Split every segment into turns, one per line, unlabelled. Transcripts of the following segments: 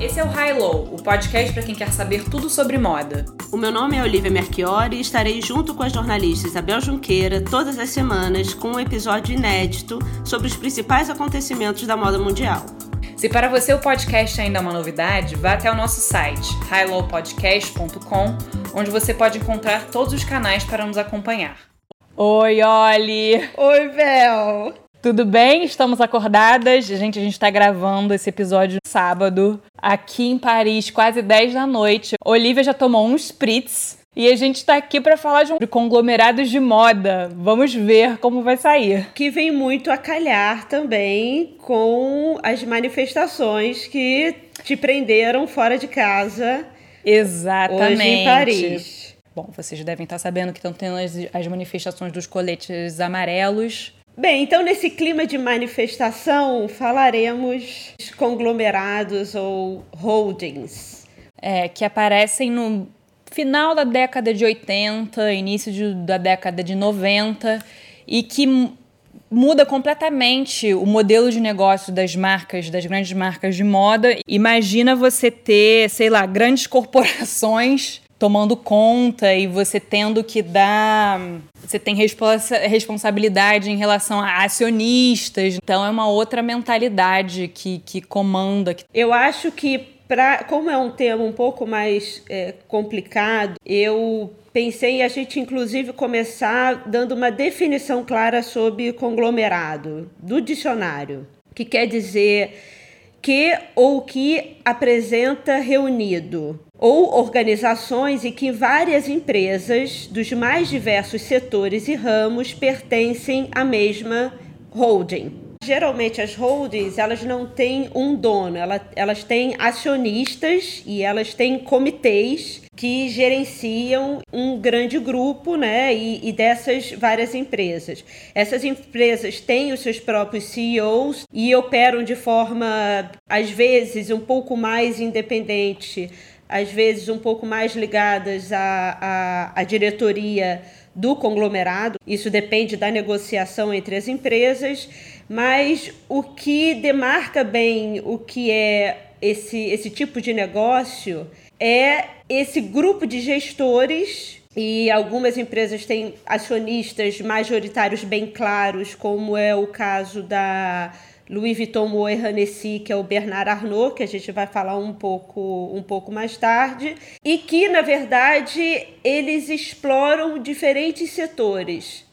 Esse é o High Low, o podcast para quem quer saber tudo sobre moda.
O meu nome é Olivia Merchiori e estarei junto com as jornalistas Isabel Junqueira todas as semanas com um episódio inédito sobre os principais acontecimentos da moda mundial.
Se para você o podcast ainda é uma novidade, vá até o nosso site, highlowpodcast.com, onde você pode encontrar todos os canais para nos acompanhar. Oi, Oli!
Oi, Bel!
Tudo bem? Estamos acordadas. Gente, a gente está gravando esse episódio sábado, aqui em Paris, quase 10 da noite. Olivia já tomou um spritz e a gente está aqui para falar de conglomerados de moda. Vamos ver como vai sair.
Que vem muito a calhar também com as manifestações que te prenderam fora de casa.
Exatamente.
Hoje em Paris.
Bom, vocês devem estar sabendo que estão tendo as, as manifestações dos coletes amarelos
Bem, então nesse clima de manifestação falaremos de conglomerados ou holdings.
É, que aparecem no final da década de 80, início de, da década de 90 e que muda completamente o modelo de negócio das marcas, das grandes marcas de moda. Imagina você ter, sei lá, grandes corporações tomando conta e você tendo que dar. Você tem responsa responsabilidade em relação a acionistas. Então é uma outra mentalidade que, que comanda.
Eu acho que, pra, como é um tema um pouco mais é, complicado, eu pensei a gente, inclusive, começar dando uma definição clara sobre conglomerado, do dicionário, que quer dizer que ou que apresenta reunido, ou organizações em que várias empresas dos mais diversos setores e ramos pertencem à mesma holding. Geralmente as holdings elas não têm um dono, elas, elas têm acionistas e elas têm comitês que gerenciam um grande grupo, né, e, e, dessas várias empresas. Essas empresas têm os seus próprios CEOs e operam de forma, às vezes, um pouco mais independente, às vezes um pouco mais ligadas à, à, à diretoria do conglomerado. Isso depende da negociação entre as empresas, mas o que demarca bem o que é esse, esse tipo de negócio é esse grupo de gestores e algumas empresas têm acionistas majoritários bem claros, como é o caso da Louis Vuitton Moët Hennessy, que é o Bernard Arnault, que a gente vai falar um pouco, um pouco mais tarde, e que, na verdade, eles exploram diferentes setores.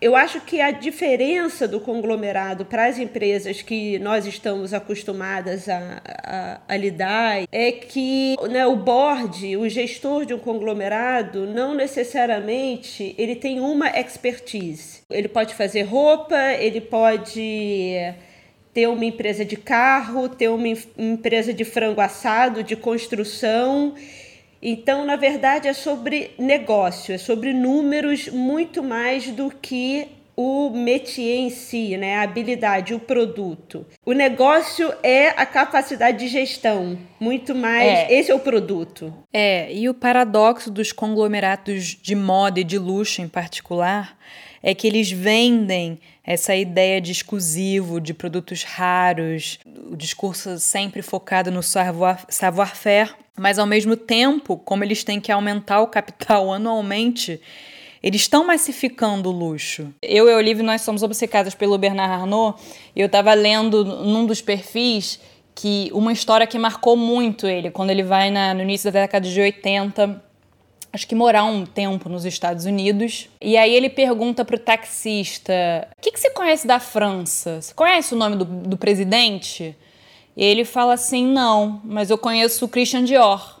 Eu acho que a diferença do conglomerado para as empresas que nós estamos acostumadas a, a, a lidar é que né, o board, o gestor de um conglomerado, não necessariamente ele tem uma expertise. Ele pode fazer roupa, ele pode ter uma empresa de carro, ter uma empresa de frango assado, de construção então, na verdade, é sobre negócio, é sobre números muito mais do que o métier em si, né? a habilidade, o produto. O negócio é a capacidade de gestão, muito mais. É. Esse é o produto.
É, e o paradoxo dos conglomerados de moda e de luxo em particular é que eles vendem essa ideia de exclusivo, de produtos raros, o discurso sempre focado no savoir-faire, mas ao mesmo tempo, como eles têm que aumentar o capital anualmente, eles estão massificando o luxo. Eu e a Olivia, nós somos obcecadas pelo Bernard Arnault, e eu estava lendo num dos perfis que uma história que marcou muito ele, quando ele vai na, no início da década de 80 acho que morar um tempo nos Estados Unidos. E aí ele pergunta pro taxista: O que, que você conhece da França? Você conhece o nome do, do presidente? E ele fala assim: Não, mas eu conheço o Christian Dior.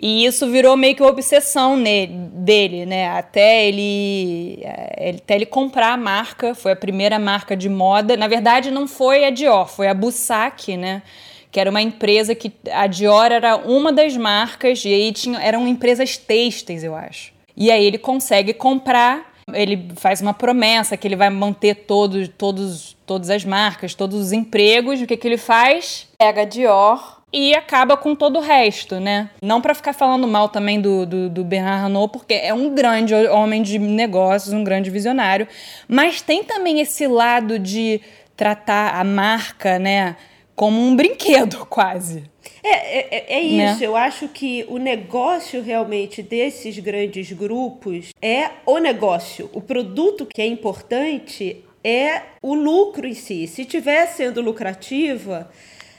E isso virou meio que uma obsessão nele, dele, né? Até ele, eh, até ele comprar a marca, foi a primeira marca de moda. Na verdade, não foi a Dior, foi a Bussac, né? Que era uma empresa que a Dior era uma das marcas e aí tinha, eram empresas têxteis, eu acho. E aí ele consegue comprar, ele faz uma promessa que ele vai manter todos, todos, todas as marcas, todos os empregos. O que, que ele faz? Pega a Dior e acaba com todo o resto, né? Não para ficar falando mal também do, do, do, Bernard Arnault, porque é um grande homem de negócios, um grande visionário, mas tem também esse lado de tratar a marca, né? Como um brinquedo, quase.
É, é, é isso. Né? Eu acho que o negócio realmente desses grandes grupos é o negócio. O produto que é importante é o lucro em si. Se estiver sendo lucrativa,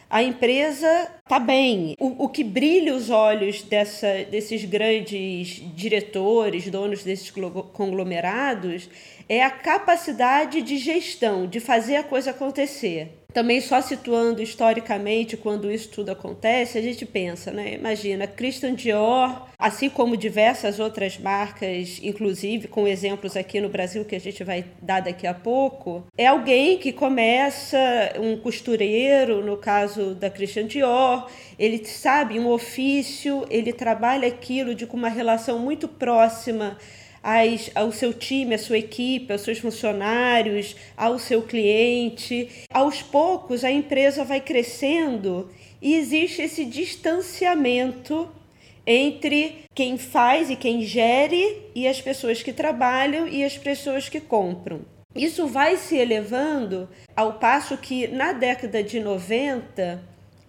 a empresa está bem. O, o, que brilha os olhos dessa, desses grandes diretores, donos desses conglomerados, é a capacidade de gestão, de fazer a coisa acontecer. Também só situando historicamente quando isso tudo acontece, a gente pensa, né? Imagina, Christian Dior, assim como diversas outras marcas, inclusive com exemplos aqui no Brasil que a gente vai dar daqui a pouco, é alguém que começa um costureiro, no caso da Christian Dior, ele sabe um ofício, ele trabalha aquilo de uma relação muito próxima as, ao seu time, à sua equipe, aos seus funcionários, ao seu cliente. Aos poucos, a empresa vai crescendo e existe esse distanciamento entre quem faz e quem gere e as pessoas que trabalham e as pessoas que compram. Isso vai se elevando ao passo que na década de 90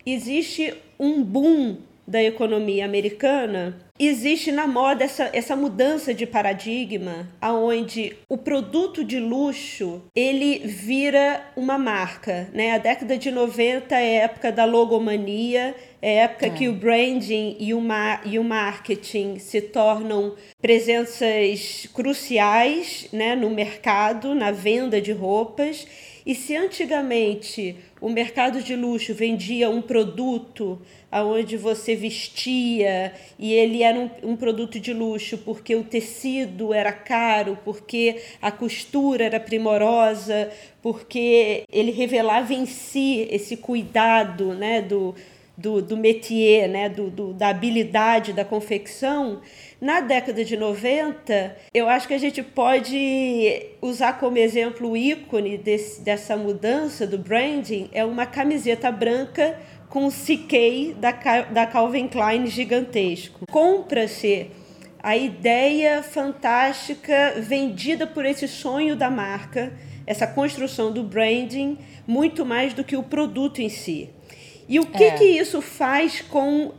existe um boom da economia americana, existe na moda essa, essa mudança de paradigma, aonde o produto de luxo ele vira uma marca, né? A década de 90 é a época da logomania, é a época é. que o branding e o, ma e o marketing se tornam presenças cruciais, né, no mercado, na venda de roupas. E se antigamente o mercado de luxo vendia um produto aonde você vestia e ele era um, um, produto de luxo porque o tecido era caro, porque a costura era primorosa, porque ele revelava em si esse cuidado né, do, do, do métier, né, do, do, da habilidade da confecção. Na década de 90, eu acho que a gente pode usar como exemplo o ícone desse, dessa mudança do branding, é uma camiseta branca com o CK da, da Calvin Klein gigantesco. Compra-se a ideia fantástica vendida por esse sonho da marca, essa construção do branding, muito mais do que o produto em si. E o que, é. que isso faz com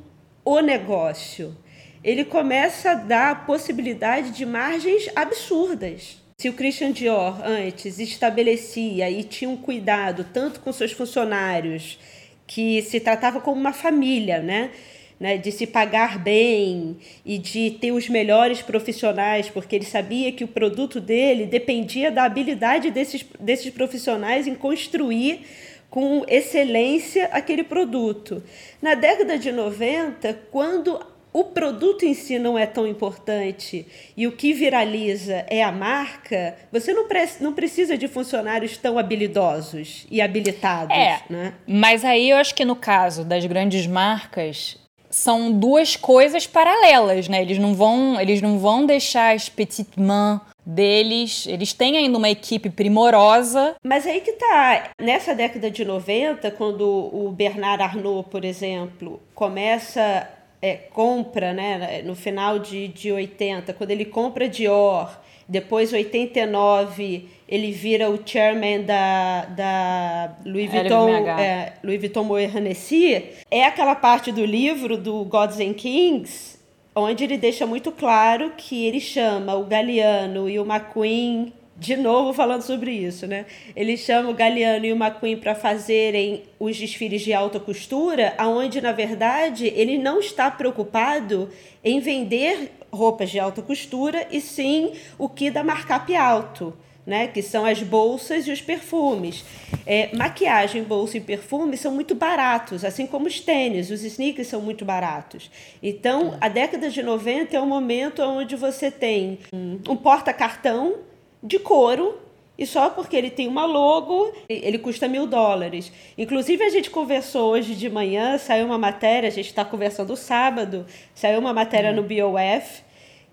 o negócio? Ele começa a dar possibilidade de margens absurdas. Se o Christian Dior antes estabelecia e tinha um cuidado tanto com seus funcionários que se tratava como uma família, né? Né, de se pagar bem e de ter os melhores profissionais, porque ele sabia que o produto dele dependia da habilidade desses, desses profissionais em construir com excelência aquele produto. Na década de 90, quando o produto em si não é tão importante e o que viraliza é a marca, você não, pre não precisa de funcionários tão habilidosos e habilitados.
É,
né?
mas aí eu acho que no caso das grandes marcas são duas coisas paralelas, né? Eles não vão, eles não vão deixar as petites mains deles, eles têm ainda uma equipe primorosa.
Mas aí que tá, nessa década de 90, quando o Bernard Arnault, por exemplo, começa é, compra, né, no final de, de 80, quando ele compra Dior, depois 89 ele vira o chairman da, da Louis Vuitton, é, Louis Vuitton Moet Hennessy, é aquela parte do livro do Gods and Kings, onde ele deixa muito claro que ele chama o Galeano e o McQueen de novo falando sobre isso, né? Ele chama o Galeano e o McQueen para fazerem os desfiles de alta costura, aonde na verdade ele não está preocupado em vender roupas de alta costura e sim o que dá markup alto. Né, que são as bolsas e os perfumes. É, maquiagem, bolsa e perfume são muito baratos, assim como os tênis, os sneakers são muito baratos. Então, a década de 90 é um momento onde você tem um, porta-cartão de couro e só porque ele tem uma logo, ele custa mil dólares. Inclusive, a gente conversou hoje de manhã, saiu uma matéria, a gente está conversando sábado, saiu uma matéria hum. no BOF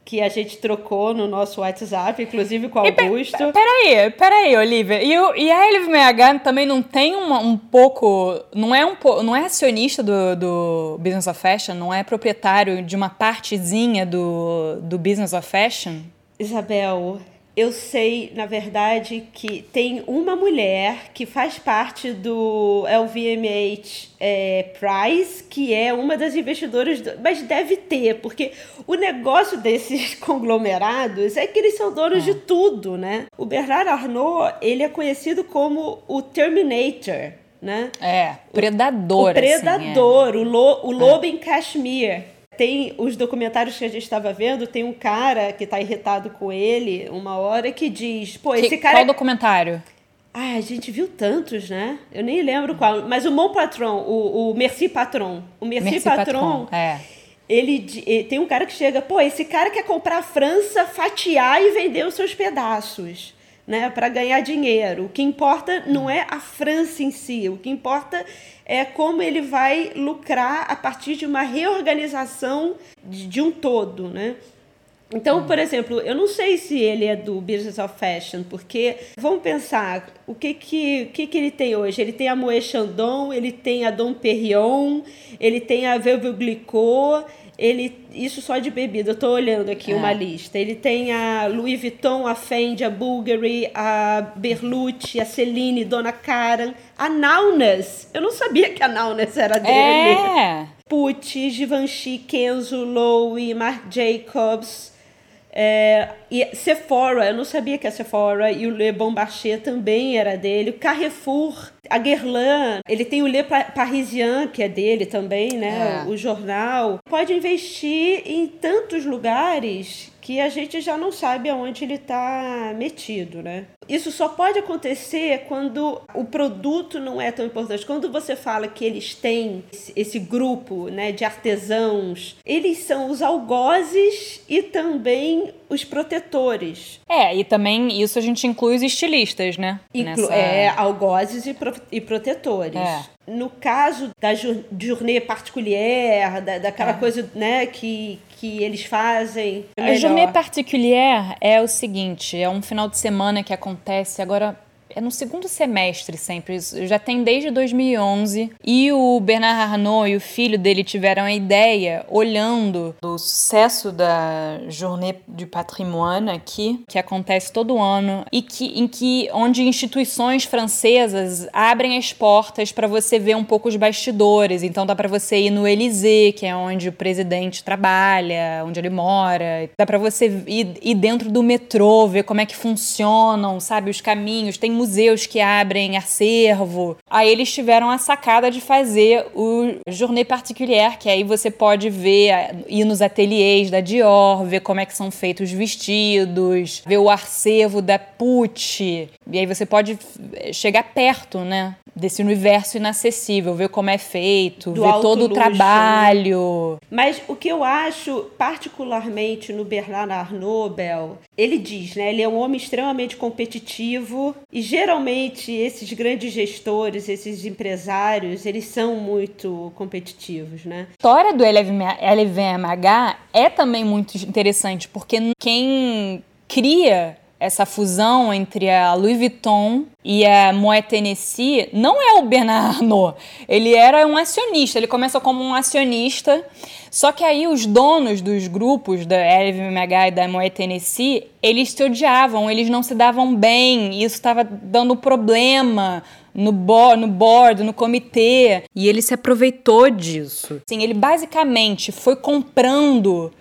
que a gente trocou no nosso WhatsApp, inclusive com o Augusto.
E peraí, peraí, Olivia. E, o, e a LVMH também não tem uma, um pouco. Não é, um, não é acionista do, do Business of Fashion? Não é proprietário de uma partezinha do, do Business of Fashion?
Isabel, eu sei, na verdade, que tem uma mulher que faz parte do LVMH é, Prize, que é uma das investidoras, do, mas deve ter, porque o negócio desses conglomerados é que eles são donos de tudo, né? O Bernard Arnault, ele é conhecido como o Terminator, né?
É, predador.
O, predador, assim, é. o, lo, o lobo é. em Kashmir. Tem os documentários que a gente estava vendo, tem um cara que está irritado com ele uma hora que diz, pô, esse cara.
Qual documentário?
Ah, a gente viu tantos, né? Eu nem lembro qual. Mas o Mon Patron, o, o Merci Patron. O Merci, Merci Patron, Patron, é. Ele, ele, tem um cara que chega, pô, esse cara quer comprar a França, fatiar e vender os seus pedaços né, para ganhar dinheiro. O que importa não é a França em si, o que importa é como ele vai lucrar a partir de uma reorganização de, um todo, né? Então, por exemplo, eu não sei se ele é do Business of Fashion, porque vamos pensar o que que, que, que ele tem hoje. Ele tem a Moët Chandon, ele tem a Dom Perignon, ele tem a Veuve Glicot, ele isso só de bebida. Eu tô olhando aqui é. uma lista. Ele tem a Louis Vuitton, a Fendi, a Bulgari, a Berlucci, a Celine, Dona Karan, a Naunas. Eu não sabia que a Naunas era dele.
É.
Pucci, Givenchy, Kenzo, Loewe, Marc Jacobs, é, e Sephora, eu não sabia que a Sephora e o Le Bon Marché também era dele. Carrefour, a Guerlain, ele tem o Le Parisien, que é dele também, né? É. O jornal. Pode investir em tantos lugares que a gente já não sabe aonde ele está metido, né? Isso só pode acontecer quando o produto não é tão importante. Quando você fala que eles têm esse grupo né, de artesãos, eles são os algozes e também os protetores.
É, e também isso a gente inclui os estilistas, né?
Inclu Nessa... É, algozes e, pro e protetores. É. No caso da journée particulière, da, daquela é. coisa né, que, que eles fazem.
A journée particulière é o seguinte: é um final de semana que acontece agora é no segundo semestre sempre, já tem desde 2011. E o Bernard Arnault e o filho dele tiveram a ideia, olhando o sucesso da Journée du Patrimoine aqui, que acontece todo ano, e que, em que onde instituições francesas abrem as portas para você ver um pouco os bastidores. Então dá para você ir no Élysée, que é onde o presidente trabalha, onde ele mora. Dá para você ir, ir dentro do metrô, ver como é que funcionam, sabe, os caminhos. Tem museus que abrem acervo. Aí eles tiveram a sacada de fazer o Journée Particulière, que aí você pode ver, ir nos ateliês da Dior, ver como é que são feitos os vestidos, ver o acervo da Pucci. E aí você pode chegar perto, né? Desse universo inacessível, ver como é feito, Do ver todo luxo, o trabalho.
Né? Mas o que eu acho particularmente no Bernard Arnault, Bel, ele diz, né, ele é um homem extremamente competitivo e geralmente esses grandes gestores, esses empresários, eles são muito competitivos, né?
A história do LVMH é também muito interessante, porque quem cria essa fusão entre a Louis Vuitton e a Moet Tennessee não é o Bernard Arnault. Ele era um acionista, ele começa como um acionista, só que aí os donos dos grupos da LVMH e da Moet Tennessee, eles se odiavam, eles não se davam bem, isso estava dando problema no, bo no board, no comitê, e ele se aproveitou disso. Sim, ele basicamente foi comprando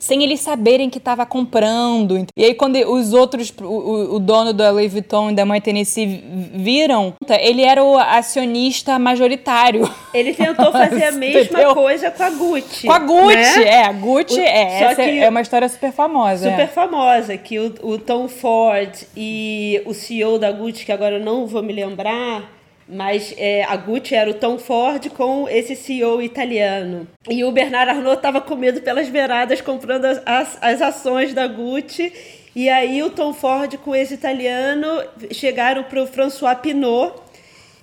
sem eles saberem que estava comprando. E aí, quando os outros, o, o, dono da Louis Vuitton e da Mãe Tennessee viram, ele era o acionista majoritário.
Ele tentou fazer a mesma Entendeu? coisa com a Gucci.
Com a Gucci, né? é. A Gucci o, é, essa é uma história super famosa.
Super é. famosa, que o, o Tom Ford e o CEO da Gucci, que agora eu não vou me lembrar, mas é, a Gucci era o Tom Ford com esse CEO italiano. E o Bernard Arnault estava com medo pelas beiradas comprando as, as, as ações da Gucci. E aí o Tom Ford com esse italiano chegaram para o François Pinot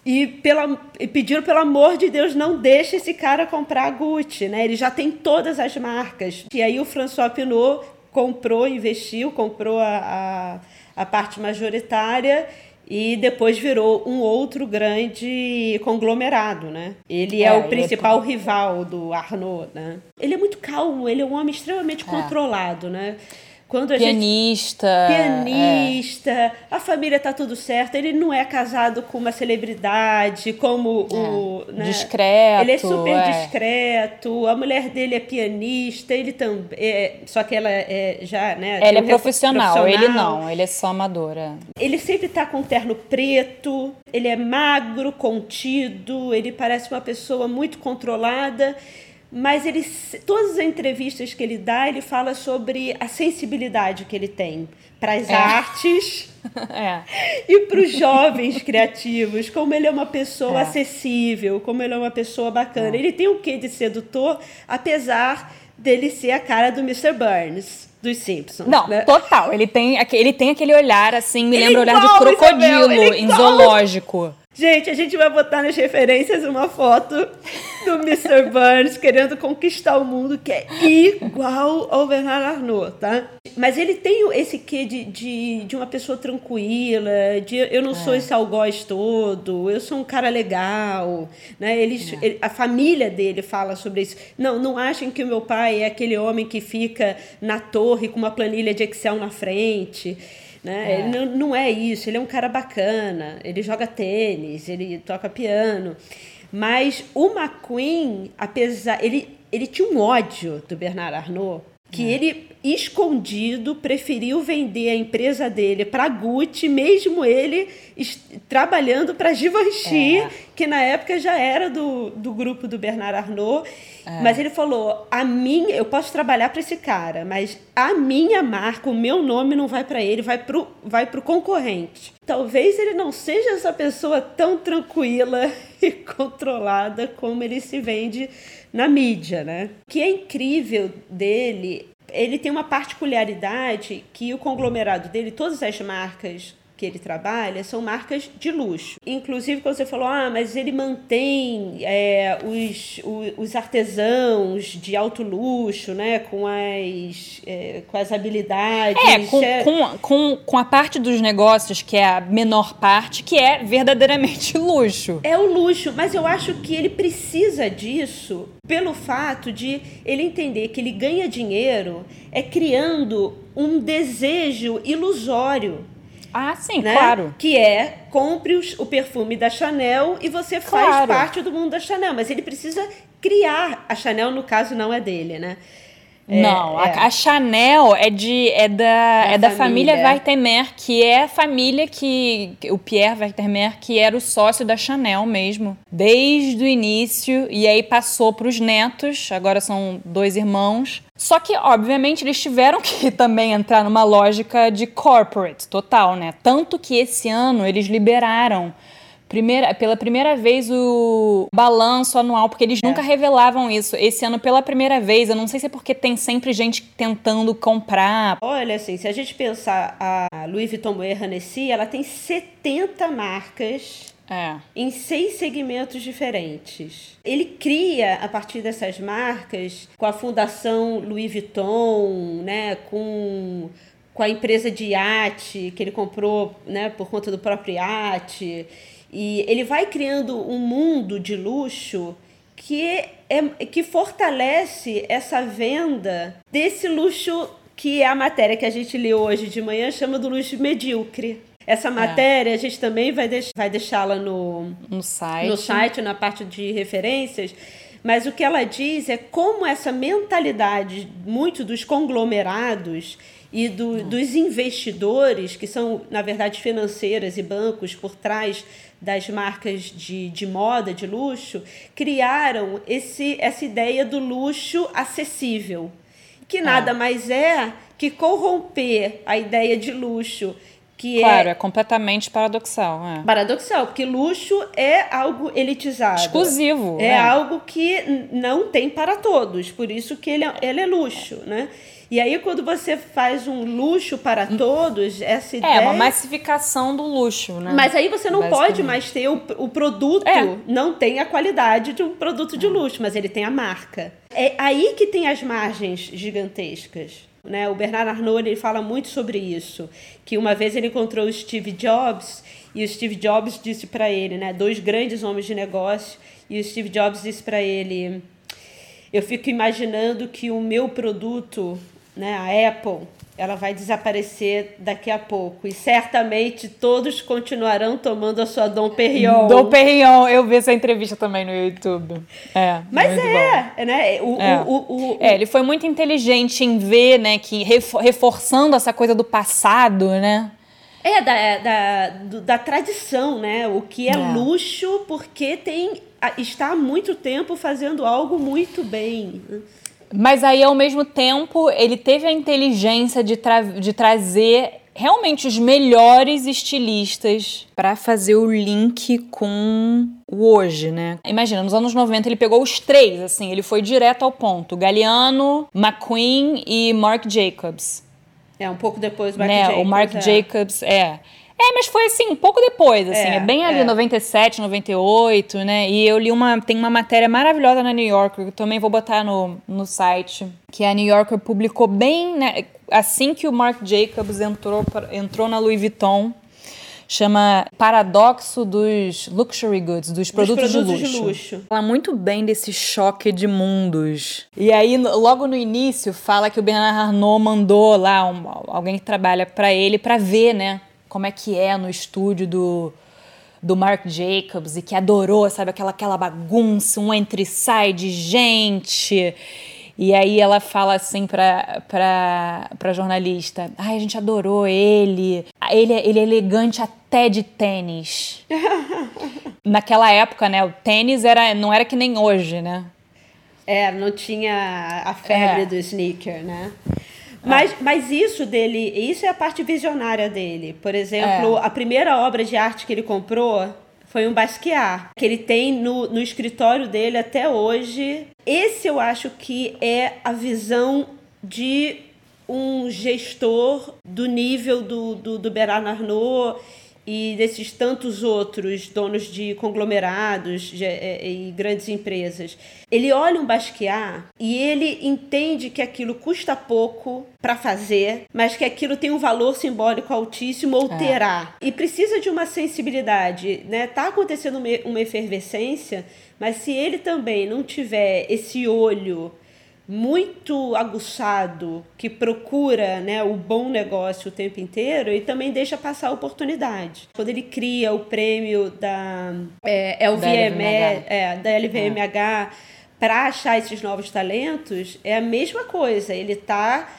e, pela, e pediram pelo amor de Deus não deixe esse cara comprar a Gucci, né? Ele já tem todas as marcas. E aí o François Pinot comprou, investiu, comprou a, a, a parte majoritária e depois virou um outro grande conglomerado, né? Ele é, é o é principal rival do Arnaud, né? Ele é muito calmo, ele é um homem extremamente é. controlado, né? Quando a
pianista.
Gente, pianista, é. a família tá tudo certo. Ele não é casado com uma celebridade, como é. o.
Né? Discreto.
Ele é super é. discreto. A mulher dele é pianista, ele também. É, só que ela é já, né?
Ela é um profissional, profissional, ele não, ele é só amadora.
Ele sempre tá com terno preto, ele é magro, contido, ele parece uma pessoa muito controlada mas ele, todas as entrevistas que ele dá, ele fala sobre a sensibilidade que ele tem para as é. artes é. e para os jovens criativos, como ele é uma pessoa é. acessível, como ele é uma pessoa bacana. É. Ele tem um quê de sedutor, apesar dele ser a cara do Mr. Burns dos Simpsons.
Não,
né?
total. Ele tem, ele tem aquele olhar assim, me ele lembra o olhar de crocodilo Isabel, em zoológico.
Gente, a gente vai botar nas referências uma foto do Mr. Burns querendo conquistar o mundo, que é igual ao Bernard Arnault, tá? Mas ele tem esse quê de, de, de uma pessoa tranquila, de eu não é. sou esse algoz todo, eu sou um cara legal, né? Eles, é. ele, a família dele fala sobre isso. Não, não achem que o meu pai é aquele homem que fica na torre com uma planilha de Excel na frente. Né? É. Ele não, não é isso, ele é um cara bacana, ele joga tênis, ele toca piano. Mas o McQueen, apesar. Ele, ele tinha um ódio do Bernard Arnault que é. ele escondido preferiu vender a empresa dele para Gucci, mesmo ele trabalhando para Givenchy, é. que na época já era do, do grupo do Bernard Arnault. É. Mas ele falou: a minha, eu posso trabalhar para esse cara, mas a minha marca, o meu nome não vai para ele, vai pro, vai pro concorrente. Talvez ele não seja essa pessoa tão tranquila e controlada como ele se vende na mídia, né? O que é incrível dele, ele tem uma particularidade que o conglomerado dele, todas as marcas que ele trabalha são marcas de luxo. Inclusive, quando você falou, ah, mas ele mantém é, os, os artesãos de alto luxo, né? Com as, é, com as habilidades.
É, com, é... Com, com, com a parte dos negócios, que é a menor parte, que é verdadeiramente luxo.
É o luxo, mas eu acho que ele precisa disso pelo fato de ele entender que ele ganha dinheiro é criando um desejo ilusório
ah, sim, né? claro.
Que é compre os, o perfume da Chanel e você faz claro. parte do mundo da Chanel. Mas ele precisa criar. A Chanel, no caso, não é dele, né?
É, não, é. A, a, Chanel é de é da, é, é da família. família que é a família que o Pierre Werthemer, que era o sócio da Chanel mesmo, desde o início e aí passou para os netos, agora são dois irmãos. Só que, obviamente, eles tiveram que também entrar numa lógica de corporate total, né? Tanto que esse ano eles liberaram Primeira, pela primeira vez o balanço anual, porque eles é. nunca revelavam isso. Esse ano, pela primeira vez, eu não sei se é porque tem sempre gente tentando comprar.
Olha, assim, se a gente pensar a Louis Vuitton Moët Hennessy, ela tem 70 marcas é. em seis segmentos diferentes. Ele cria, a partir dessas marcas, com a Fundação Louis Vuitton, né, com, com a empresa de iate que ele comprou né, por conta do próprio iate e ele vai criando um mundo de luxo que, é, que fortalece essa venda desse luxo que é a matéria que a gente leu hoje de manhã chama do luxo medíocre. Essa é. matéria é. a gente também vai, deix vai deixá-la no,
no, site.
no site, na parte de referências. Mas o que ela diz é como essa mentalidade, muito dos conglomerados, e do, dos investidores, que são, na verdade, financeiras e bancos por trás das marcas de, de moda, de luxo, criaram esse, essa ideia do luxo acessível, que nada é. mais é que corromper a ideia de luxo que
claro, é, é completamente paradoxal. É.
Paradoxal, porque luxo é algo elitizado.
Exclusivo.
É, é, algo que não tem para todos, por isso que ele é, ele é luxo, né? E aí, quando você faz um luxo para todos, essa ideia.
É, uma massificação do luxo, né?
Mas aí você não pode mais ter o, o produto, é. não tem a qualidade de um produto de luxo, mas ele tem a marca. É aí que tem as margens gigantescas. Né? O Bernard Arnault ele fala muito sobre isso, que uma vez ele encontrou o Steve Jobs e o Steve Jobs disse para ele, né, dois grandes homens de negócio, e o Steve Jobs disse para ele: "Eu fico imaginando que o meu produto né, a Apple, ela vai desaparecer daqui a pouco. E certamente todos continuarão tomando a sua Dom Perignon.
Dom Perignon, eu vi essa entrevista também no YouTube. É,
Mas é, bom. né? O,
é.
O, o,
o, é, ele foi muito inteligente em ver, né, que reforçando essa coisa do passado, né?
É, da, é, da, da tradição, né? O que é, é, luxo, porque tem está há muito tempo fazendo algo muito bem.
Mas aí, ao mesmo tempo, ele teve a inteligência de, tra de trazer realmente os melhores estilistas para fazer o link com o hoje, né? Imagina, nos anos 90 ele pegou os três, assim, ele foi direto ao ponto: Galliano, McQueen e Marc Jacobs.
É, um pouco depois do Marc né? Jacobs.
O Marc
é.
Jacobs, é. É, mas foi assim, um pouco depois, assim, é, é bem ali, é. 97, 98, né? E eu li uma, tem uma matéria maravilhosa na New Yorker, que eu também vou botar no, no site, que a New Yorker publicou bem, né, assim que o Marc Jacobs entrou, entrou na Louis Vuitton, chama Paradoxo dos Luxury Goods, dos produtos, produtos de, luxo. de luxo. Fala muito bem desse choque de mundos. E aí, logo no início, fala que o Bernard Arnault mandou lá um, alguém que trabalha para ele para ver, né, como é que é no estúdio do, do Marc Jacobs e que adorou, sabe, aquela, aquela bagunça, um entre sai de gente. E aí ela fala assim pra, pra, pra jornalista: Ai, a gente adorou ele. Ele, é, ele é elegante até de tênis. Naquela época, né? O tênis era, não era que nem hoje, né?
É, não tinha a febre é. do sneaker, né? Mas, mas isso dele, isso é a parte visionária dele. Por exemplo, é. a primeira obra de arte que ele comprou foi um Basquiat, que ele tem no, no escritório dele até hoje. Esse eu acho que é a visão de um gestor do nível do, do, do Bernard Arnault e desses tantos outros donos de conglomerados de, é, e grandes empresas. Ele olha um Basquiat e ele entende que aquilo custa pouco para fazer, mas que aquilo tem um valor simbólico altíssimo ou é. terá. E precisa de uma sensibilidade, né? Tá acontecendo uma efervescência, mas se ele também não tiver esse olho muito aguçado que procura né, o bom negócio o tempo inteiro e também deixa passar a oportunidade. Quando ele cria o prêmio da é, LVMH, é, da LVMH é. para achar esses novos talentos, é a mesma coisa. Ele está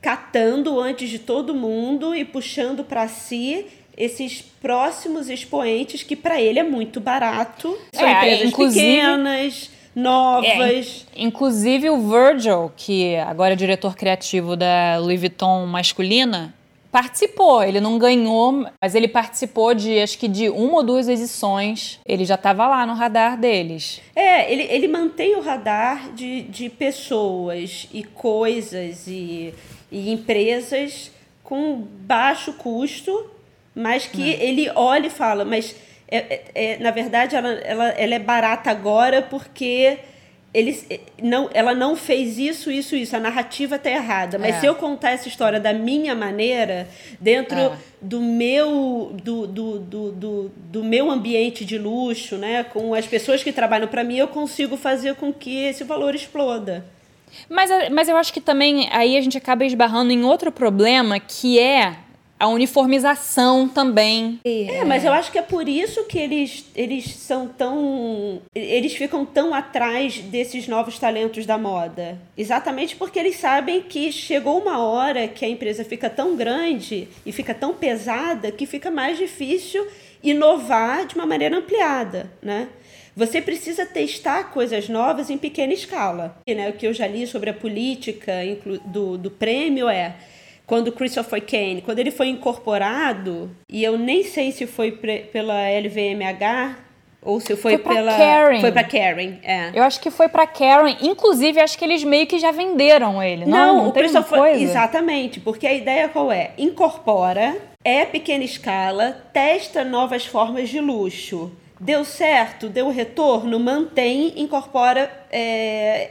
catando antes de todo mundo e puxando para si esses próximos expoentes que para ele é muito barato. São é, empresas pequenas novas.
É, inclusive o Virgil, que agora é diretor criativo da Louis Vuitton masculina, participou. Ele não ganhou, mas ele participou de acho que de uma ou duas edições. Ele já estava lá no radar deles.
É, ele, ele mantém o radar de, de pessoas e coisas e, e empresas com baixo custo, mas que é. ele olha e fala, mas é, é, é, na verdade, ela, ela, ela é barata agora porque eles é, não, ela não fez isso, isso, isso. A narrativa está errada. Mas é. se eu contar essa história da minha maneira, dentro é. do meu do, do, do, do, do meu ambiente de luxo, né, com as pessoas que trabalham para mim, eu consigo fazer com que esse valor exploda.
Mas, mas eu acho que também aí a gente acaba esbarrando em outro problema que é a uniformização também.
É, mas eu acho que é por isso que eles, eles são tão. Eles ficam tão atrás desses novos talentos da moda. Exatamente porque eles sabem que chegou uma hora que a empresa fica tão grande e fica tão pesada que fica mais difícil inovar de uma maneira ampliada, né? Você precisa testar coisas novas em pequena escala. Né? O que eu já li sobre a política do, do prêmio é quando Christopher Kane, quando ele foi incorporado, e eu nem sei se foi pela LVMH ou se foi, foi pela
Karen.
foi para Karen, é.
Eu acho que foi para Karen, inclusive acho que eles meio que já venderam ele, não? Não, não o Christopher coisa?
exatamente, porque a ideia qual é? Incorpora, é pequena escala, testa novas formas de luxo. Deu certo, deu retorno, mantém, incorpora é,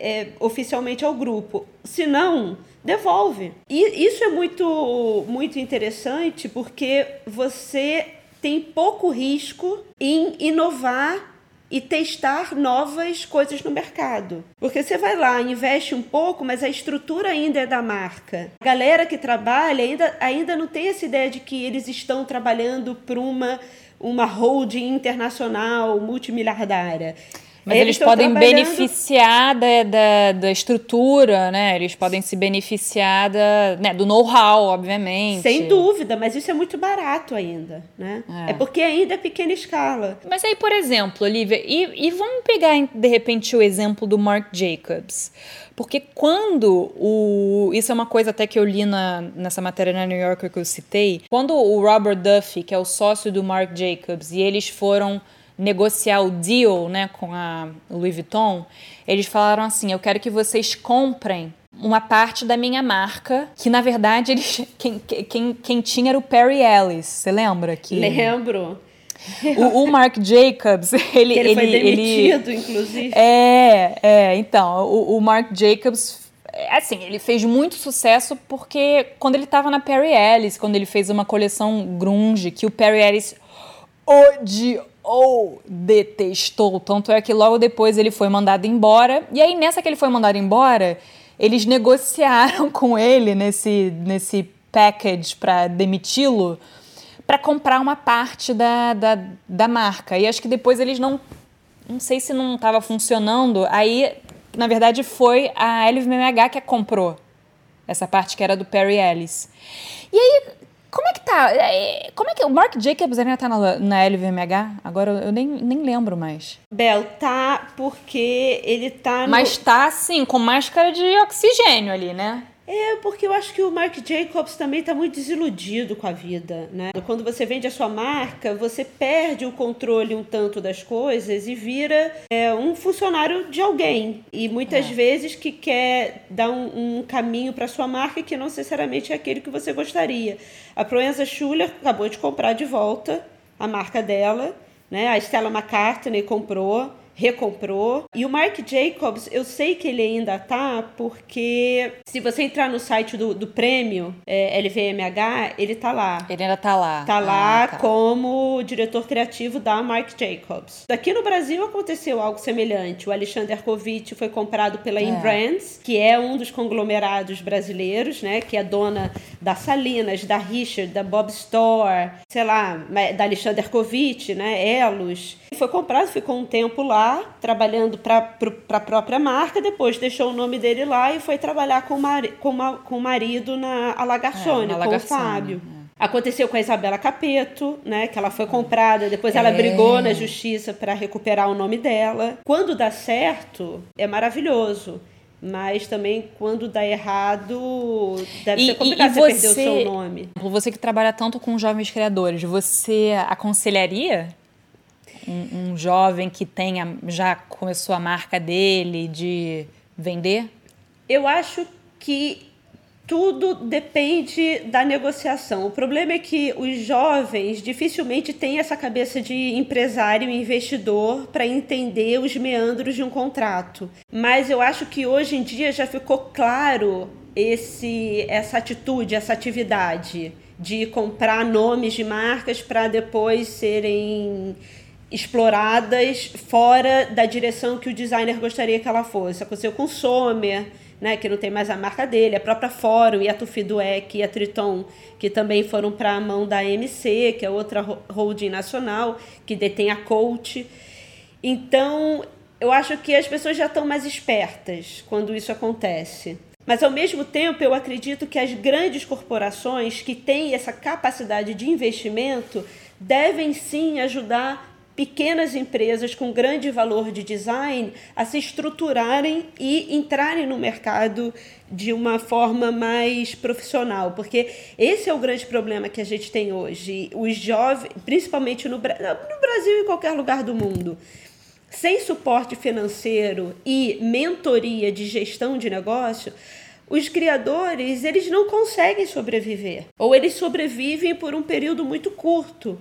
é, oficialmente ao grupo. Se não, devolve. E isso é muito, muito interessante porque você tem pouco risco em inovar e testar novas coisas no mercado. Porque você vai lá, investe um pouco, mas a estrutura ainda é da marca. A galera que trabalha ainda, ainda não tem essa ideia de que eles estão trabalhando para uma, uma holding internacional multimilhardária.
Mas eles, eles podem trabalhando... beneficiar da, da, da, estrutura, né? Eles podem se beneficiar da, né? do know-how, obviamente.
Sem dúvida, mas isso é muito barato ainda, né? É, é porque ainda é pequena escala.
Mas aí, por exemplo, Olivia, e, e vamos pegar de repente o exemplo do Mark Jacobs. Porque quando o. Isso é uma coisa até que eu li na, nessa matéria na New Yorker que eu citei. Quando o Robert Duffy, que é o sócio do Mark Jacobs, e eles foram negociar o deal né, com a Louis Vuitton, eles falaram assim: eu quero que vocês comprem uma parte da minha marca, que na verdade eles, quem, quem, quem tinha era o Perry Ellis. Você lembra? Que...
Lembro.
O, o, Mark Jacobs, ele.
Ele,
ele
foi demitido, ele, inclusive.
É, é. Então, o, o Mark Jacobs assim, ele fez muito sucesso porque quando ele estava na Perry Ellis, quando ele fez uma coleção grunge, que o Perry Ellis odiou ou detestou. Tanto é que logo depois ele foi mandado embora. E aí, nessa que ele foi mandado embora, eles negociaram com ele nesse, nesse package para demiti-lo para comprar uma parte da, da, da marca. E acho que depois eles não. Não sei se não estava funcionando. Aí, na verdade, foi a LVMH que comprou essa parte que era do Perry Ellis. E aí, como é que tá? É, como é que o Mark Jacobs ainda tá na, na LVMH? Agora eu nem, nem lembro mais.
Bel, tá porque ele tá no...
Mas tá, assim, com máscara de oxigênio ali, né?
É, porque eu acho que o Mark Jacobs também está muito desiludido com a vida, né? Quando você vende a sua marca, você perde o controle um tanto das coisas e vira é, um funcionário de alguém. E muitas é. vezes que quer dar um, um caminho para sua marca que não necessariamente é aquele que você gostaria. A Proenza Schuller acabou de comprar de volta a marca dela, né? A Stella McCartney comprou recomprou. E o Marc Jacobs, eu sei que ele ainda tá, porque se você entrar no site do, do prêmio é, LVMH, ele tá lá.
Ele ainda tá lá.
Tá lá ah, tá. como diretor criativo da Marc Jacobs. Daqui no Brasil aconteceu algo semelhante. O Alexander Erkovitch foi comprado pela é. Que é um dos conglomerados brasileiros, né? Que é dona da Salinas, da Richard, da Bob Store, sei lá, da Alexander Erkovitch, né? Elos. Foi comprado, ficou um tempo lá trabalhando para a própria marca, depois deixou o nome dele lá e foi trabalhar com, mari, com, com o marido na Alagarçônia, é, com o Fábio. É. Aconteceu com a Isabela Capeto, né? Que ela foi comprada, depois ela é. brigou na justiça para recuperar o nome dela. Quando dá certo, é maravilhoso. Mas também quando dá errado, deve e, ser complicado e, e você, você perder o seu nome.
Você que trabalha tanto com jovens criadores, você aconselharia um, um jovem que tenha já começou a marca dele de vender?
Eu acho que tudo depende da negociação. O problema é que os jovens dificilmente têm essa cabeça de empresário e investidor para entender os meandros de um contrato. Mas eu acho que hoje em dia já ficou claro esse essa atitude, essa atividade de comprar nomes de marcas para depois serem exploradas fora da direção que o designer gostaria que ela fosse. Aconteceu com Sommer, né, que não tem mais a marca dele, a própria Fórum e a Tufiduec e a Triton, que também foram para a mão da MC, que é outra holding nacional, que detém a Coach. Então, eu acho que as pessoas já estão mais espertas quando isso acontece. Mas, ao mesmo tempo, eu acredito que as grandes corporações que têm essa capacidade de investimento devem sim ajudar pequenas empresas com grande valor de design a se estruturarem e entrarem no mercado de uma forma mais profissional, porque esse é o grande problema que a gente tem hoje. Os jovens, principalmente no, no Brasil e em qualquer lugar do mundo, sem suporte financeiro e mentoria de gestão de negócio, os criadores eles não conseguem sobreviver ou eles sobrevivem por um período muito curto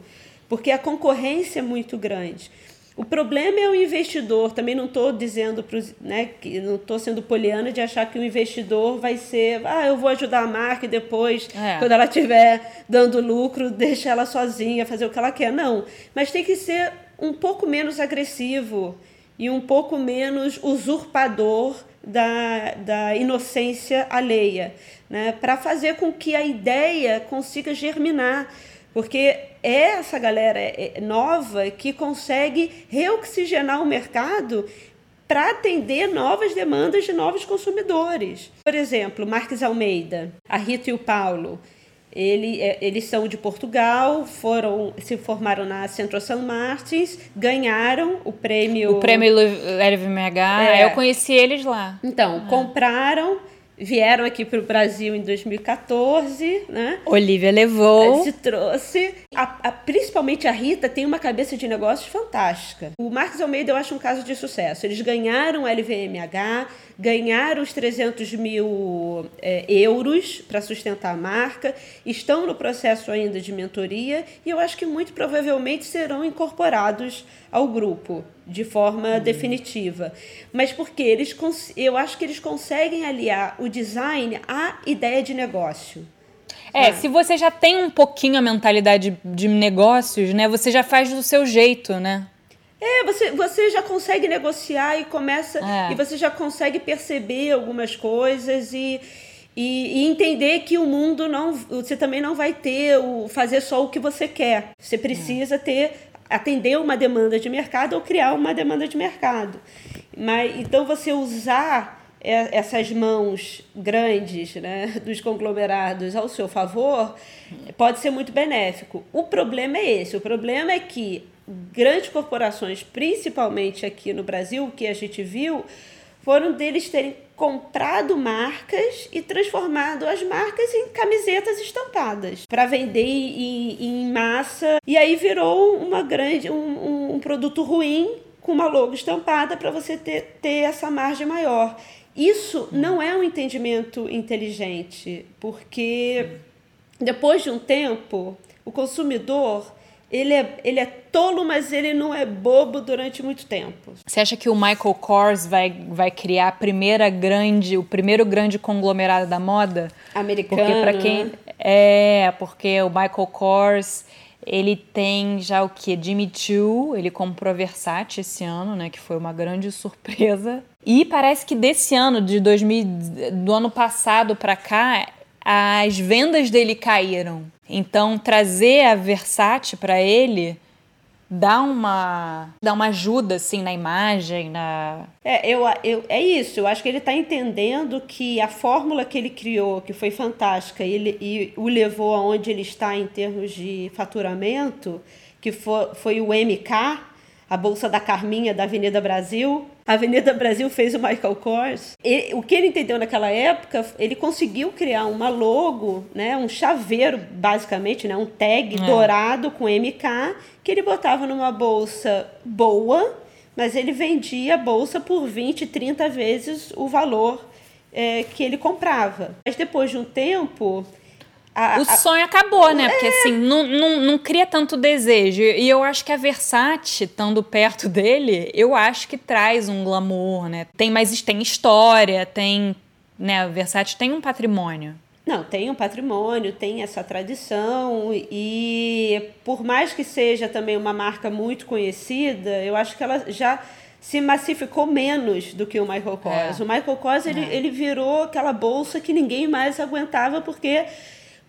porque a concorrência é muito grande. O problema é o investidor. Também não estou dizendo para né, que não estou sendo poliana de achar que o investidor vai ser, ah, eu vou ajudar a marca e depois, é. quando ela estiver dando lucro, deixa ela sozinha fazer o que ela quer. Não, mas tem que ser um pouco menos agressivo e um pouco menos usurpador da, da inocência alheia, né? para fazer com que a ideia consiga germinar. Porque é essa galera é, é nova que consegue reoxigenar o mercado para atender novas demandas de novos consumidores. Por exemplo, Marques Almeida, a Rita e o Paulo. Ele, é, eles são de Portugal, foram se formaram na Centro São Martins, ganharam o prêmio.
O prêmio LVMH. É. Eu conheci eles lá.
Então, ah. compraram vieram aqui para o Brasil em 2014, né?
Olivia levou.
Se trouxe. A, a, principalmente a Rita tem uma cabeça de negócios fantástica. O Marcos Almeida eu acho um caso de sucesso. Eles ganharam o LVMH, ganharam os 300 mil é, euros para sustentar a marca, estão no processo ainda de mentoria e eu acho que muito provavelmente serão incorporados ao grupo de forma uhum. definitiva. Mas porque eles eu acho que eles conseguem aliar o design à ideia de negócio.
É, ah. se você já tem um pouquinho a mentalidade de negócios, né, você já faz do seu jeito, né?
É, você, você já consegue negociar e começa. É. E você já consegue perceber algumas coisas e, e, e, entender que o mundo não. Você também não vai ter o fazer só o que você quer. Você precisa é. ter. Atender uma demanda de mercado ou criar uma demanda de mercado. Mas, então você usar essas mãos grandes né, dos conglomerados ao seu favor pode ser muito benéfico. O problema é esse: o problema é que grandes corporações, principalmente aqui no Brasil, o que a gente viu, foram deles terem comprado marcas e transformado as marcas em camisetas estampadas para vender em, em, massa. E aí virou uma grande, um, um produto ruim com uma logo estampada para você ter, ter essa margem maior. Isso não é um entendimento inteligente, porque depois de um tempo, o consumidor ele é, ele é tolo, mas ele não é bobo durante muito tempo.
Você acha que o Michael Kors vai, vai criar a primeira grande, o primeiro grande conglomerado da moda?
Americano.
Porque para quem é, porque o Michael Kors ele tem já o que? Jimmy Choo, ele comprou a Versace esse ano, né? Que foi uma grande surpresa. E parece que desse ano, de 2000, do ano passado para cá, as vendas dele caíram. Então, trazer a Versace para ele dá uma dá uma ajuda assim na imagem na
é eu, eu é isso eu acho que ele está entendendo que a fórmula que ele criou que foi fantástica e, ele, e o levou aonde ele está em termos de faturamento que foi, foi o MK a Bolsa da Carminha da Avenida Brasil. A Avenida Brasil fez o Michael Kors. E, o que ele entendeu naquela época, ele conseguiu criar uma logo, né, um chaveiro, basicamente, né, um tag é. dourado com MK, que ele botava numa bolsa boa, mas ele vendia a bolsa por 20, 30 vezes o valor é, que ele comprava. Mas depois de um tempo,
a, o sonho acabou, né? Porque assim, não, não, não cria tanto desejo. E eu acho que a Versace, estando perto dele, eu acho que traz um glamour, né? Tem mais tem história, tem. Né, a Versace tem um patrimônio.
Não, tem um patrimônio, tem essa tradição e por mais que seja também uma marca muito conhecida, eu acho que ela já se massificou menos do que o Michael Kors. É. O Michael Kors, ele, é. ele virou aquela bolsa que ninguém mais aguentava porque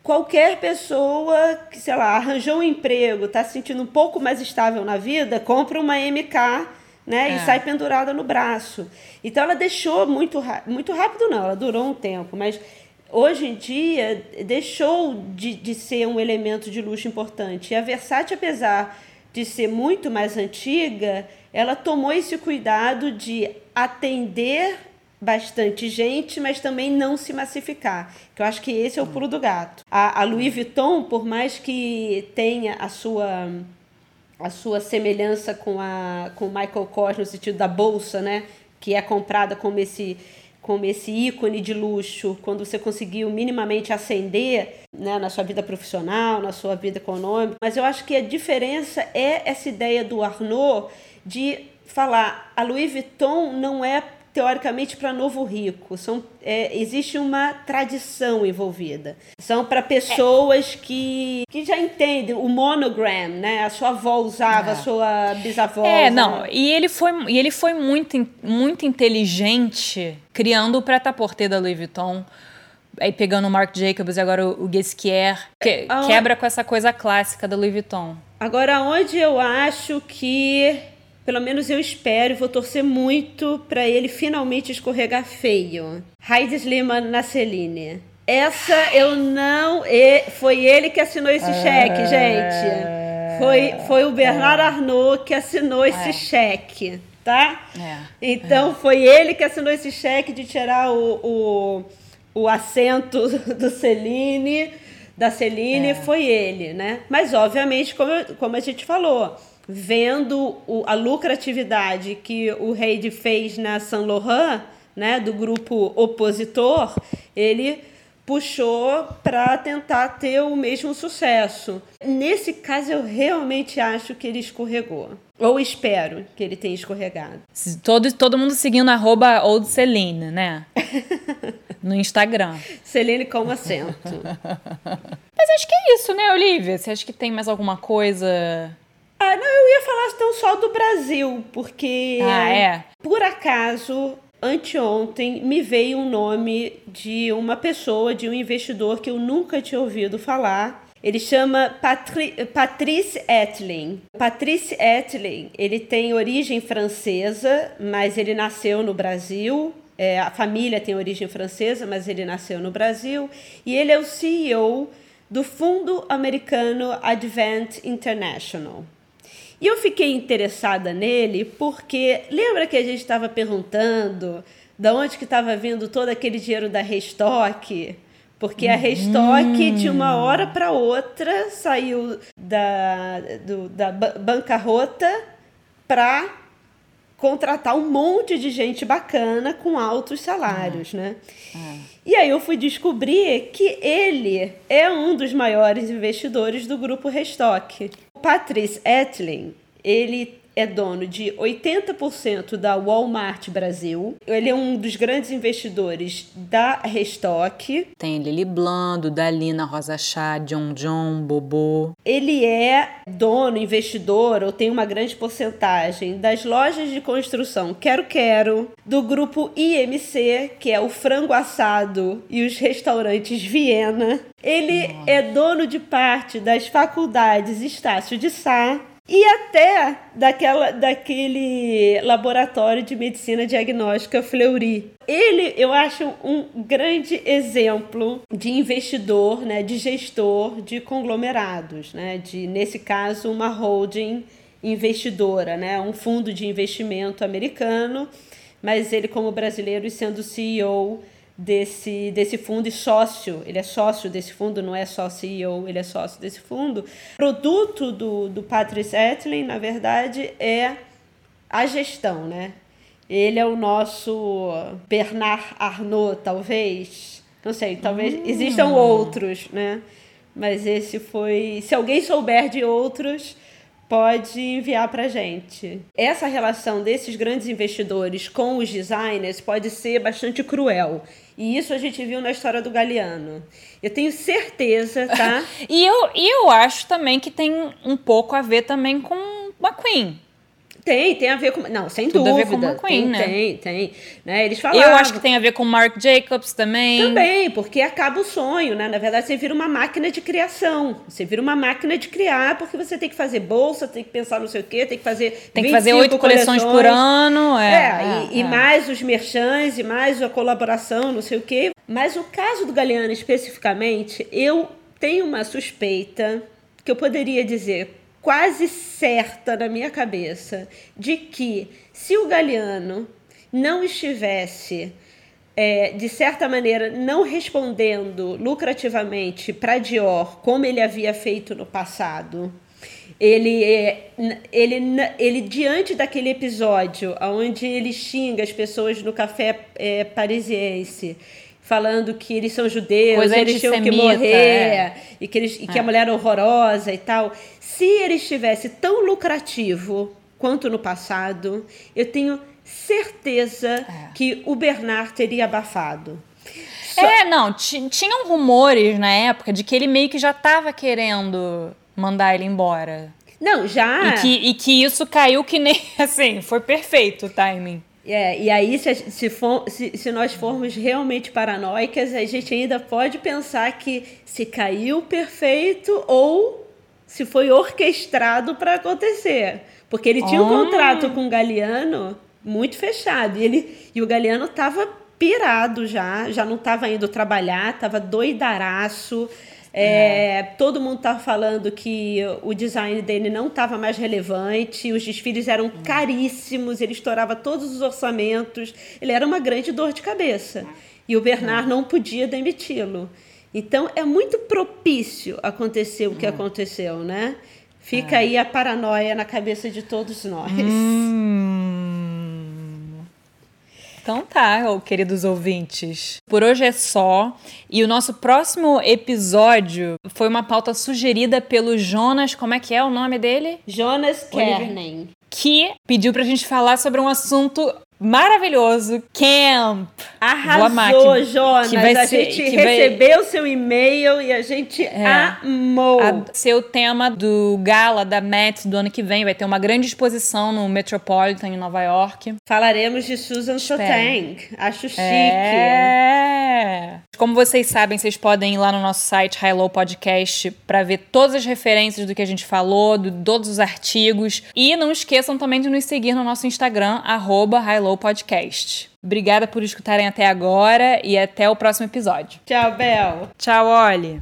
qualquer pessoa que, sei lá, arranjou um emprego, está se sentindo um pouco mais estável na vida, compra uma MK né, é. e sai pendurada no braço. Então ela deixou muito, muito rápido, não, ela durou um tempo, mas hoje em dia deixou de, de ser um elemento de luxo importante. E a Versace, apesar de ser muito mais antiga, ela tomou esse cuidado de atender bastante gente, mas também não se massificar. Que eu acho que esse é o pulo do gato. A, a Louis Vuitton, por mais que tenha a sua a sua semelhança com a com Michael Kors no sentido da bolsa, né, que é comprada como esse como esse ícone de luxo, quando você conseguiu minimamente ascender né, na sua vida profissional, na sua vida econômica. Mas eu acho que a diferença é essa ideia do Arnaud de falar a Louis Vuitton não é teoricamente para novo rico. São, é, existe uma tradição envolvida. São para pessoas que, que já entendem o monogram, né? A sua avó usava, é. a sua bisavó.
É, não. E ele foi, e ele foi muito, muito inteligente criando o prêt-à-porter da Louis Vuitton aí pegando o Marc Jacobs e agora o, o Guesquier, que, quebra com essa coisa clássica da Louis Vuitton.
Agora, onde eu acho que, pelo menos eu espero, vou torcer muito para ele finalmente escorregar feio. Heidi Sliman na Celine. Essa eu não. Foi ele que assinou esse cheque, gente. Foi, foi o Bernard Arnault que assinou esse é. cheque, tá? É. Então foi ele que assinou esse cheque de tirar o, o o assento do Celine, da Celine, é. foi ele, né? Mas, obviamente, como, como a gente falou, vendo o, a lucratividade que o Reid fez na Saint Laurent, né, do grupo opositor, ele puxou para tentar ter o mesmo sucesso. Nesse caso, eu realmente acho que ele escorregou. Ou espero que ele tenha escorregado.
Todo, todo mundo seguindo arroba Old Celine, né? no Instagram.
Celine com acento.
Mas acho que é isso, né, Olivia? Você acha que tem mais alguma coisa
ah, não, eu ia falar então só do Brasil, porque
ah, é?
por acaso anteontem me veio um nome de uma pessoa, de um investidor que eu nunca tinha ouvido falar. Ele chama Patri Patrice Etling. Patrice Etling, ele tem origem francesa, mas ele nasceu no Brasil. É, a família tem origem francesa, mas ele nasceu no Brasil. E ele é o CEO do Fundo Americano Advent International. E eu fiquei interessada nele porque lembra que a gente estava perguntando de onde que estava vindo todo aquele dinheiro da Restock? Porque a Restock, de uma hora para outra, saiu da, do, da bancarrota para contratar um monte de gente bacana com altos salários, né? Ah. E aí eu fui descobrir que ele é um dos maiores investidores do grupo Restock. Patrice Etling, ele é dono de 80% da Walmart Brasil. Ele é um dos grandes investidores da Restock.
Tem Lili Blando, Dalina Rosa Chá, John John, Bobô.
Ele é dono, investidor, ou tem uma grande porcentagem das lojas de construção Quero Quero, do grupo IMC, que é o frango assado e os restaurantes Viena. Ele Nossa. é dono de parte das faculdades Estácio de Sá, e até daquela, daquele laboratório de medicina diagnóstica Fleury. Ele, eu acho, um grande exemplo de investidor, né, de gestor de conglomerados, né, de, nesse caso, uma holding investidora, né, um fundo de investimento americano, mas ele, como brasileiro, e sendo CEO desse, desse fundo e sócio, ele é sócio desse fundo, não é só CEO, ele é sócio desse fundo. O produto do, do Patrice Etling, na verdade, é a gestão, né? Ele é o nosso Bernard Arnault, talvez. Não sei, talvez hum. existam outros, né? Mas esse foi. Se alguém souber de outros, pode enviar para gente. Essa relação desses grandes investidores com os designers pode ser bastante cruel. E isso a gente viu na história do Galeano. Eu tenho certeza, tá?
e, eu, eu acho também que tem um pouco a ver também com McQueen.
Tem, tem a ver com. Não, sem Tudo dúvida. a ver com McQueen, tem, né? Tem, tem. Né? Eles falavam.
Eu acho que tem a ver com Mark Jacobs também.
Também, porque acaba o sonho, né? Na verdade, você vira uma máquina de criação. Você vira uma máquina de criar, porque você tem que fazer bolsa, tem que pensar não sei o quê, tem que fazer.
Tem que fazer oito coleções, por ano. É,
é, é e, é. e, mais os merchants, e mais a colaboração, não sei o quê. Mas o caso do Galeano especificamente, eu tenho uma suspeita que eu poderia dizer quase certa na minha cabeça de que se o Galeano não estivesse é, de certa maneira, não respondendo lucrativamente para Dior como ele havia feito no passado, ele, é, ele, ele diante daquele episódio onde ele xinga as pessoas no café é, parisiense, falando que eles são judeus, Coisa eles tinham que morrer é. e que, eles, e que a é. mulher era horrorosa e tal. Se ele estivesse tão lucrativo quanto no passado, eu tenho certeza é. que o Bernard teria abafado.
Só... É, não, tinham rumores na época de que ele meio que já estava querendo mandar ele embora.
Não, já.
E que, e que isso caiu que nem. Assim, foi perfeito o timing.
É, e aí, se, se, for, se, se nós formos realmente paranoicas, a gente ainda pode pensar que se caiu perfeito ou se foi orquestrado para acontecer. Porque ele tinha um ah. contrato com o Galeano muito fechado. E, ele, e o Galeano estava pirado já, já não estava indo trabalhar, estava doidaraço. É, é. Todo mundo estava falando que o design dele não estava mais relevante, os desfiles eram hum. caríssimos, ele estourava todos os orçamentos, ele era uma grande dor de cabeça. E o Bernard não podia demiti-lo. Então é muito propício acontecer o que hum. aconteceu, né? Fica é. aí a paranoia na cabeça de todos nós. Hum.
Então tá, queridos ouvintes. Por hoje é só. E o nosso próximo episódio foi uma pauta sugerida pelo Jonas. Como é que é o nome dele?
Jonas Kernen.
Que pediu pra gente falar sobre um assunto maravilhoso, Camp.
Arrasou, Jonas. a ser, gente recebeu vai... seu e-mail e a gente é, amou. A,
ser o tema do gala da Met do ano que vem. Vai ter uma grande exposição no Metropolitan em Nova York.
Falaremos de Susan Sontag. Acho chique.
É. Como vocês sabem, vocês podem ir lá no nosso site Hello Podcast para ver todas as referências do que a gente falou, de todos os artigos. E não esqueçam também de nos seguir no nosso Instagram, arroba Hello Podcast. Obrigada por escutarem até agora e até o próximo episódio.
Tchau, Bel.
Tchau, Ollie.